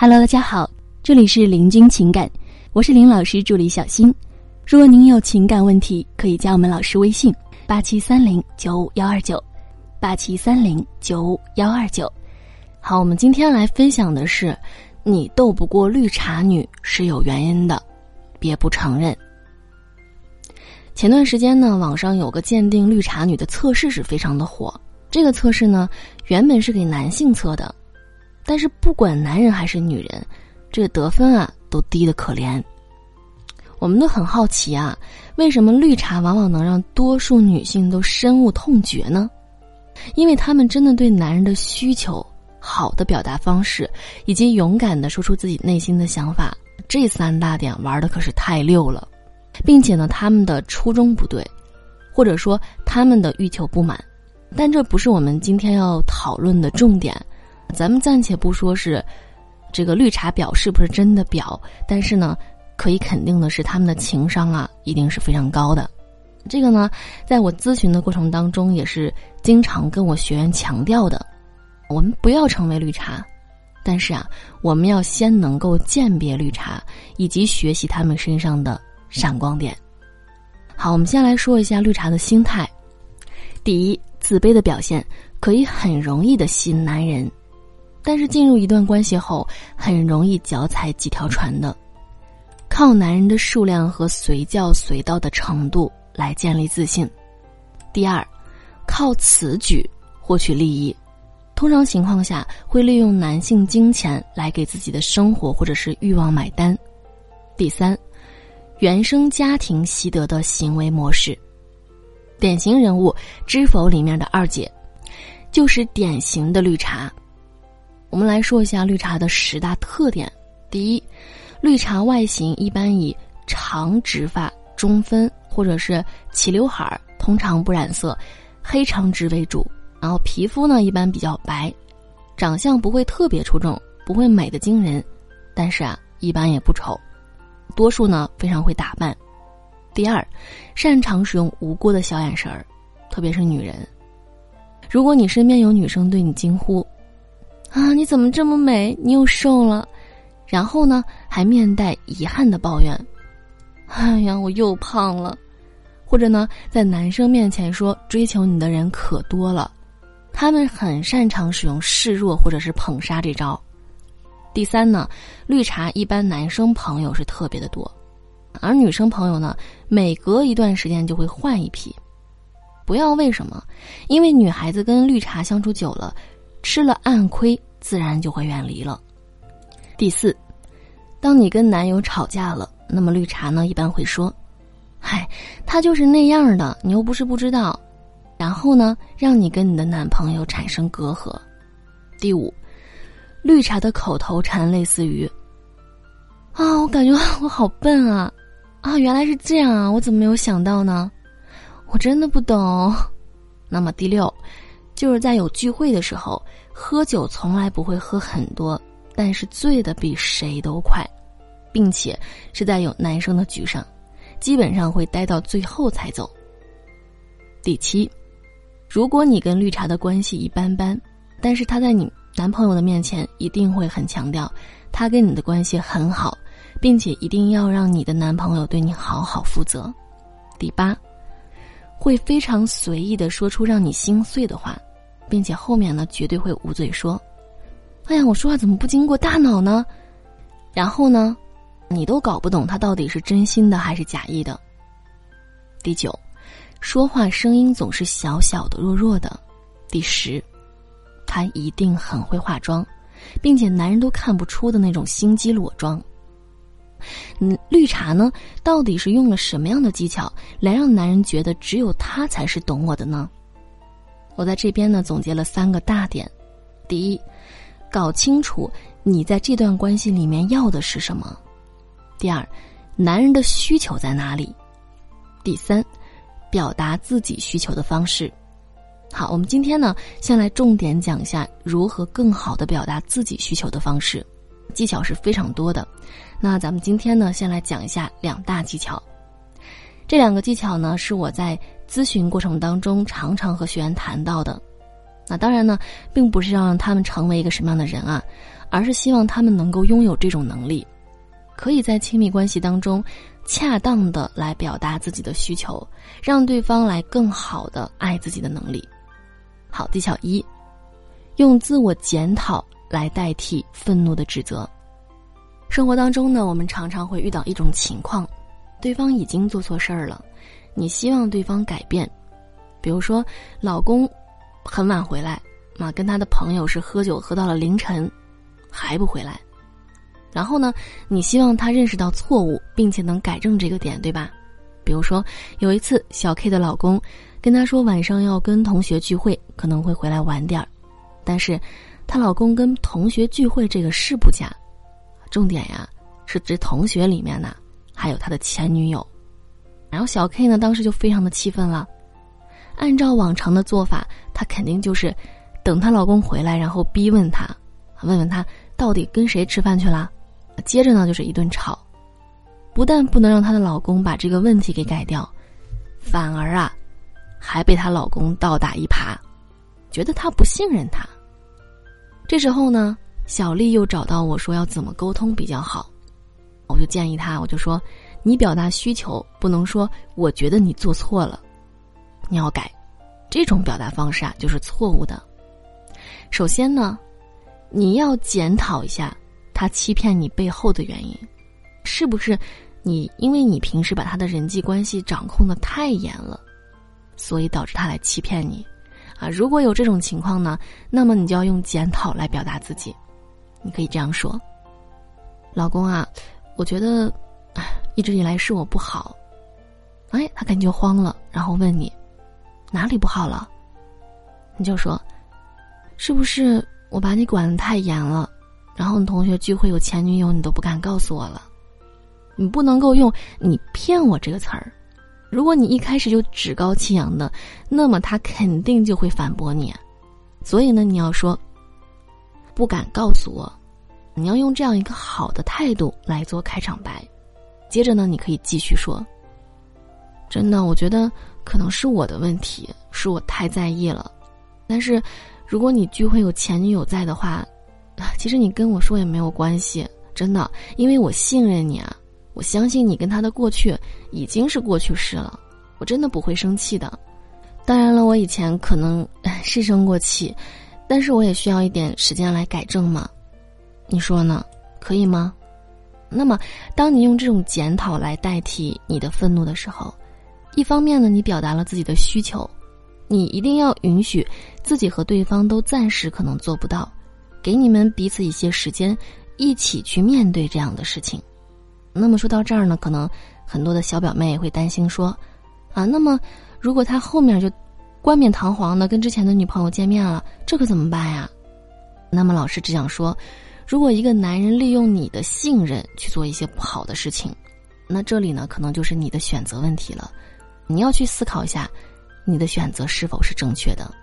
Hello，大家好，这里是林君情感，我是林老师助理小新。如果您有情感问题，可以加我们老师微信：八七三零九五幺二九，八七三零九五幺二九。好，我们今天来分享的是，你斗不过绿茶女是有原因的，别不承认。前段时间呢，网上有个鉴定绿茶女的测试是非常的火。这个测试呢，原本是给男性测的。但是不管男人还是女人，这个得分啊都低的可怜。我们都很好奇啊，为什么绿茶往往能让多数女性都深恶痛绝呢？因为他们真的对男人的需求、好的表达方式，以及勇敢的说出自己内心的想法，这三大点玩的可是太溜了，并且呢，他们的初衷不对，或者说他们的欲求不满，但这不是我们今天要讨论的重点。咱们暂且不说是这个绿茶婊是不是真的婊，但是呢，可以肯定的是他们的情商啊一定是非常高的。这个呢，在我咨询的过程当中也是经常跟我学员强调的。我们不要成为绿茶，但是啊，我们要先能够鉴别绿茶，以及学习他们身上的闪光点。好，我们先来说一下绿茶的心态。第一，自卑的表现可以很容易的吸引男人。但是进入一段关系后，很容易脚踩几条船的，靠男人的数量和随叫随到的程度来建立自信。第二，靠此举获取利益，通常情况下会利用男性金钱来给自己的生活或者是欲望买单。第三，原生家庭习得的行为模式，典型人物《知否》里面的二姐，就是典型的绿茶。我们来说一下绿茶的十大特点。第一，绿茶外形一般以长直发、中分或者是齐刘海儿，通常不染色，黑长直为主。然后皮肤呢一般比较白，长相不会特别出众，不会美的惊人，但是啊一般也不丑。多数呢非常会打扮。第二，擅长使用无辜的小眼神儿，特别是女人。如果你身边有女生对你惊呼。啊！你怎么这么美？你又瘦了，然后呢，还面带遗憾的抱怨：“ 哎呀，我又胖了。”或者呢，在男生面前说追求你的人可多了，他们很擅长使用示弱或者是捧杀这招。第三呢，绿茶一般男生朋友是特别的多，而女生朋友呢，每隔一段时间就会换一批。不要为什么？因为女孩子跟绿茶相处久了。吃了暗亏，自然就会远离了。第四，当你跟男友吵架了，那么绿茶呢一般会说：“嗨，他就是那样的，你又不是不知道。”然后呢，让你跟你的男朋友产生隔阂。第五，绿茶的口头禅类似于：“啊，我感觉我好笨啊，啊，原来是这样啊，我怎么没有想到呢？我真的不懂。”那么第六。就是在有聚会的时候，喝酒从来不会喝很多，但是醉的比谁都快，并且是在有男生的局上，基本上会待到最后才走。第七，如果你跟绿茶的关系一般般，但是他在你男朋友的面前一定会很强调他跟你的关系很好，并且一定要让你的男朋友对你好好负责。第八，会非常随意的说出让你心碎的话。并且后面呢，绝对会捂嘴说：“哎呀，我说话怎么不经过大脑呢？”然后呢，你都搞不懂他到底是真心的还是假意的。第九，说话声音总是小小的、弱弱的。第十，他一定很会化妆，并且男人都看不出的那种心机裸妆。嗯，绿茶呢，到底是用了什么样的技巧来让男人觉得只有他才是懂我的呢？我在这边呢，总结了三个大点：第一，搞清楚你在这段关系里面要的是什么；第二，男人的需求在哪里；第三，表达自己需求的方式。好，我们今天呢，先来重点讲一下如何更好的表达自己需求的方式，技巧是非常多的。那咱们今天呢，先来讲一下两大技巧。这两个技巧呢，是我在咨询过程当中常常和学员谈到的。那当然呢，并不是要让他们成为一个什么样的人啊，而是希望他们能够拥有这种能力，可以在亲密关系当中恰当的来表达自己的需求，让对方来更好的爱自己的能力。好，技巧一，用自我检讨来代替愤怒的指责。生活当中呢，我们常常会遇到一种情况，对方已经做错事儿了，你希望对方改变，比如说老公很晚回来，啊，跟他的朋友是喝酒喝到了凌晨，还不回来，然后呢，你希望他认识到错误，并且能改正这个点，对吧？比如说有一次小 K 的老公跟她说晚上要跟同学聚会，可能会回来晚点儿，但是她老公跟同学聚会这个事不假。重点呀，是指同学里面呢，还有他的前女友。然后小 K 呢，当时就非常的气愤了。按照往常的做法，她肯定就是等她老公回来，然后逼问他，问问他到底跟谁吃饭去了。接着呢，就是一顿吵。不但不能让她的老公把这个问题给改掉，反而啊，还被她老公倒打一耙，觉得她不信任他。这时候呢。小丽又找到我说要怎么沟通比较好，我就建议他，我就说，你表达需求不能说我觉得你做错了，你要改，这种表达方式啊就是错误的。首先呢，你要检讨一下他欺骗你背后的原因，是不是你因为你平时把他的人际关系掌控的太严了，所以导致他来欺骗你，啊，如果有这种情况呢，那么你就要用检讨来表达自己。你可以这样说：“老公啊，我觉得，一直以来是我不好。”哎，他感觉慌了，然后问你：“哪里不好了？”你就说：“是不是我把你管的太严了？然后你同学聚会有前女友，你都不敢告诉我了？你不能够用‘你骗我’这个词儿。如果你一开始就趾高气扬的，那么他肯定就会反驳你。所以呢，你要说。”不敢告诉我，你要用这样一个好的态度来做开场白。接着呢，你可以继续说：“真的，我觉得可能是我的问题，是我太在意了。但是，如果你聚会有前女友在的话，其实你跟我说也没有关系。真的，因为我信任你啊，我相信你跟他的过去已经是过去式了，我真的不会生气的。当然了，我以前可能 是生过气。”但是我也需要一点时间来改正嘛，你说呢？可以吗？那么，当你用这种检讨来代替你的愤怒的时候，一方面呢，你表达了自己的需求，你一定要允许自己和对方都暂时可能做不到，给你们彼此一些时间，一起去面对这样的事情。那么说到这儿呢，可能很多的小表妹也会担心说，啊，那么如果他后面就。冠冕堂皇的跟之前的女朋友见面了，这可怎么办呀？那么老师只想说，如果一个男人利用你的信任去做一些不好的事情，那这里呢可能就是你的选择问题了。你要去思考一下，你的选择是否是正确的，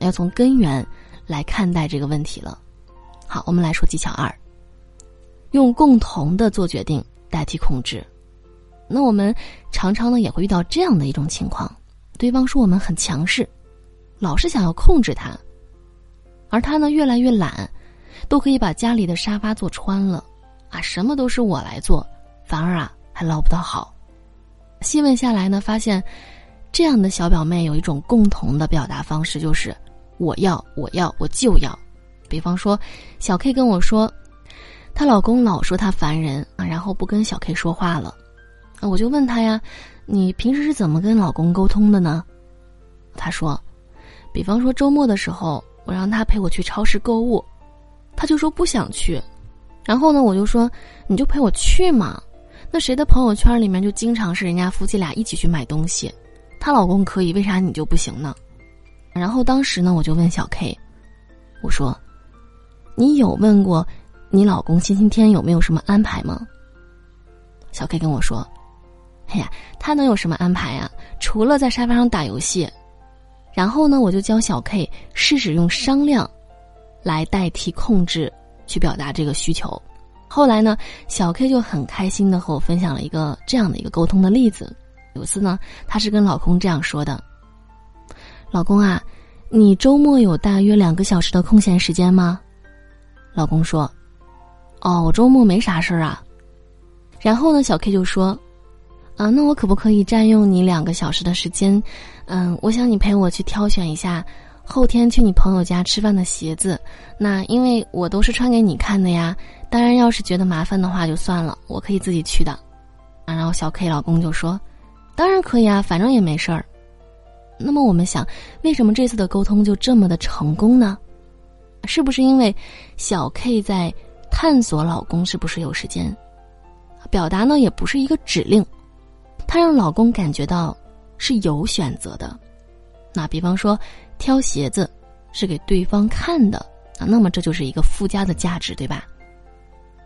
要从根源来看待这个问题了。好，我们来说技巧二，用共同的做决定代替控制。那我们常常呢也会遇到这样的一种情况。对方说我们很强势，老是想要控制他，而他呢越来越懒，都可以把家里的沙发坐穿了，啊，什么都是我来做，反而啊还捞不到好。细问下来呢，发现这样的小表妹有一种共同的表达方式，就是我要我要我就要。比方说，小 K 跟我说，她老公老说她烦人啊，然后不跟小 K 说话了，我就问他呀。你平时是怎么跟老公沟通的呢？他说，比方说周末的时候，我让他陪我去超市购物，他就说不想去。然后呢，我就说你就陪我去嘛。那谁的朋友圈里面就经常是人家夫妻俩一起去买东西，她老公可以，为啥你就不行呢？然后当时呢，我就问小 K，我说，你有问过你老公星期天有没有什么安排吗？小 K 跟我说。哎呀，他能有什么安排呀？除了在沙发上打游戏，然后呢，我就教小 K 试试用商量来代替控制，去表达这个需求。后来呢，小 K 就很开心的和我分享了一个这样的一个沟通的例子。有次呢，她是跟老公这样说的：“老公啊，你周末有大约两个小时的空闲时间吗？”老公说：“哦，我周末没啥事儿啊。然后呢，小 K 就说：“啊，那我可不可以占用你两个小时的时间？嗯，我想你陪我去挑选一下后天去你朋友家吃饭的鞋子。那因为我都是穿给你看的呀。当然，要是觉得麻烦的话就算了，我可以自己去的。啊，然后小 K 老公就说：当然可以啊，反正也没事儿。那么我们想，为什么这次的沟通就这么的成功呢？是不是因为小 K 在探索老公是不是有时间？”表达呢也不是一个指令，她让老公感觉到是有选择的。那比方说，挑鞋子是给对方看的啊，那么这就是一个附加的价值，对吧？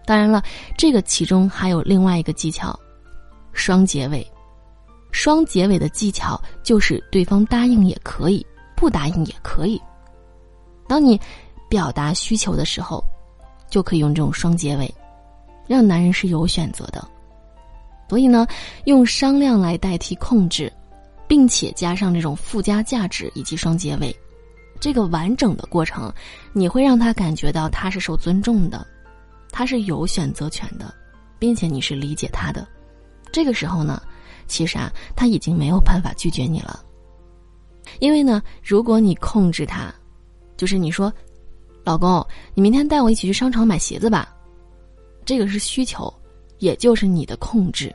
当然了，这个其中还有另外一个技巧，双结尾。双结尾的技巧就是对方答应也可以，不答应也可以。当你表达需求的时候，就可以用这种双结尾。让男人是有选择的，所以呢，用商量来代替控制，并且加上这种附加价值以及双结尾，这个完整的过程，你会让他感觉到他是受尊重的，他是有选择权的，并且你是理解他的。这个时候呢，其实啊，他已经没有办法拒绝你了，因为呢，如果你控制他，就是你说，老公，你明天带我一起去商场买鞋子吧。这个是需求，也就是你的控制。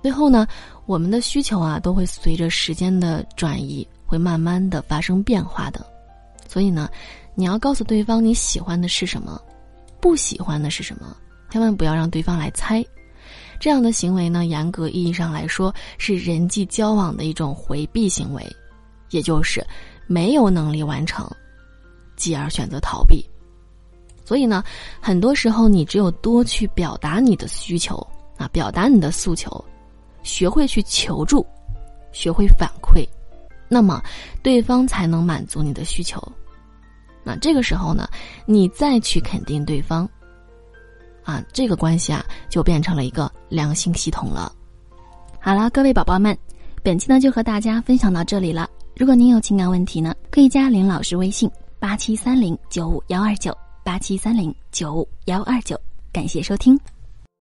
最后呢，我们的需求啊，都会随着时间的转移，会慢慢的发生变化的。所以呢，你要告诉对方你喜欢的是什么，不喜欢的是什么，千万不要让对方来猜。这样的行为呢，严格意义上来说是人际交往的一种回避行为，也就是没有能力完成，继而选择逃避。所以呢，很多时候你只有多去表达你的需求啊，表达你的诉求，学会去求助，学会反馈，那么对方才能满足你的需求。那这个时候呢，你再去肯定对方，啊，这个关系啊就变成了一个良性系统了。好了，各位宝宝们，本期呢就和大家分享到这里了。如果您有情感问题呢，可以加林老师微信八七三零九五幺二九。八七三零九五幺二九，感谢收听。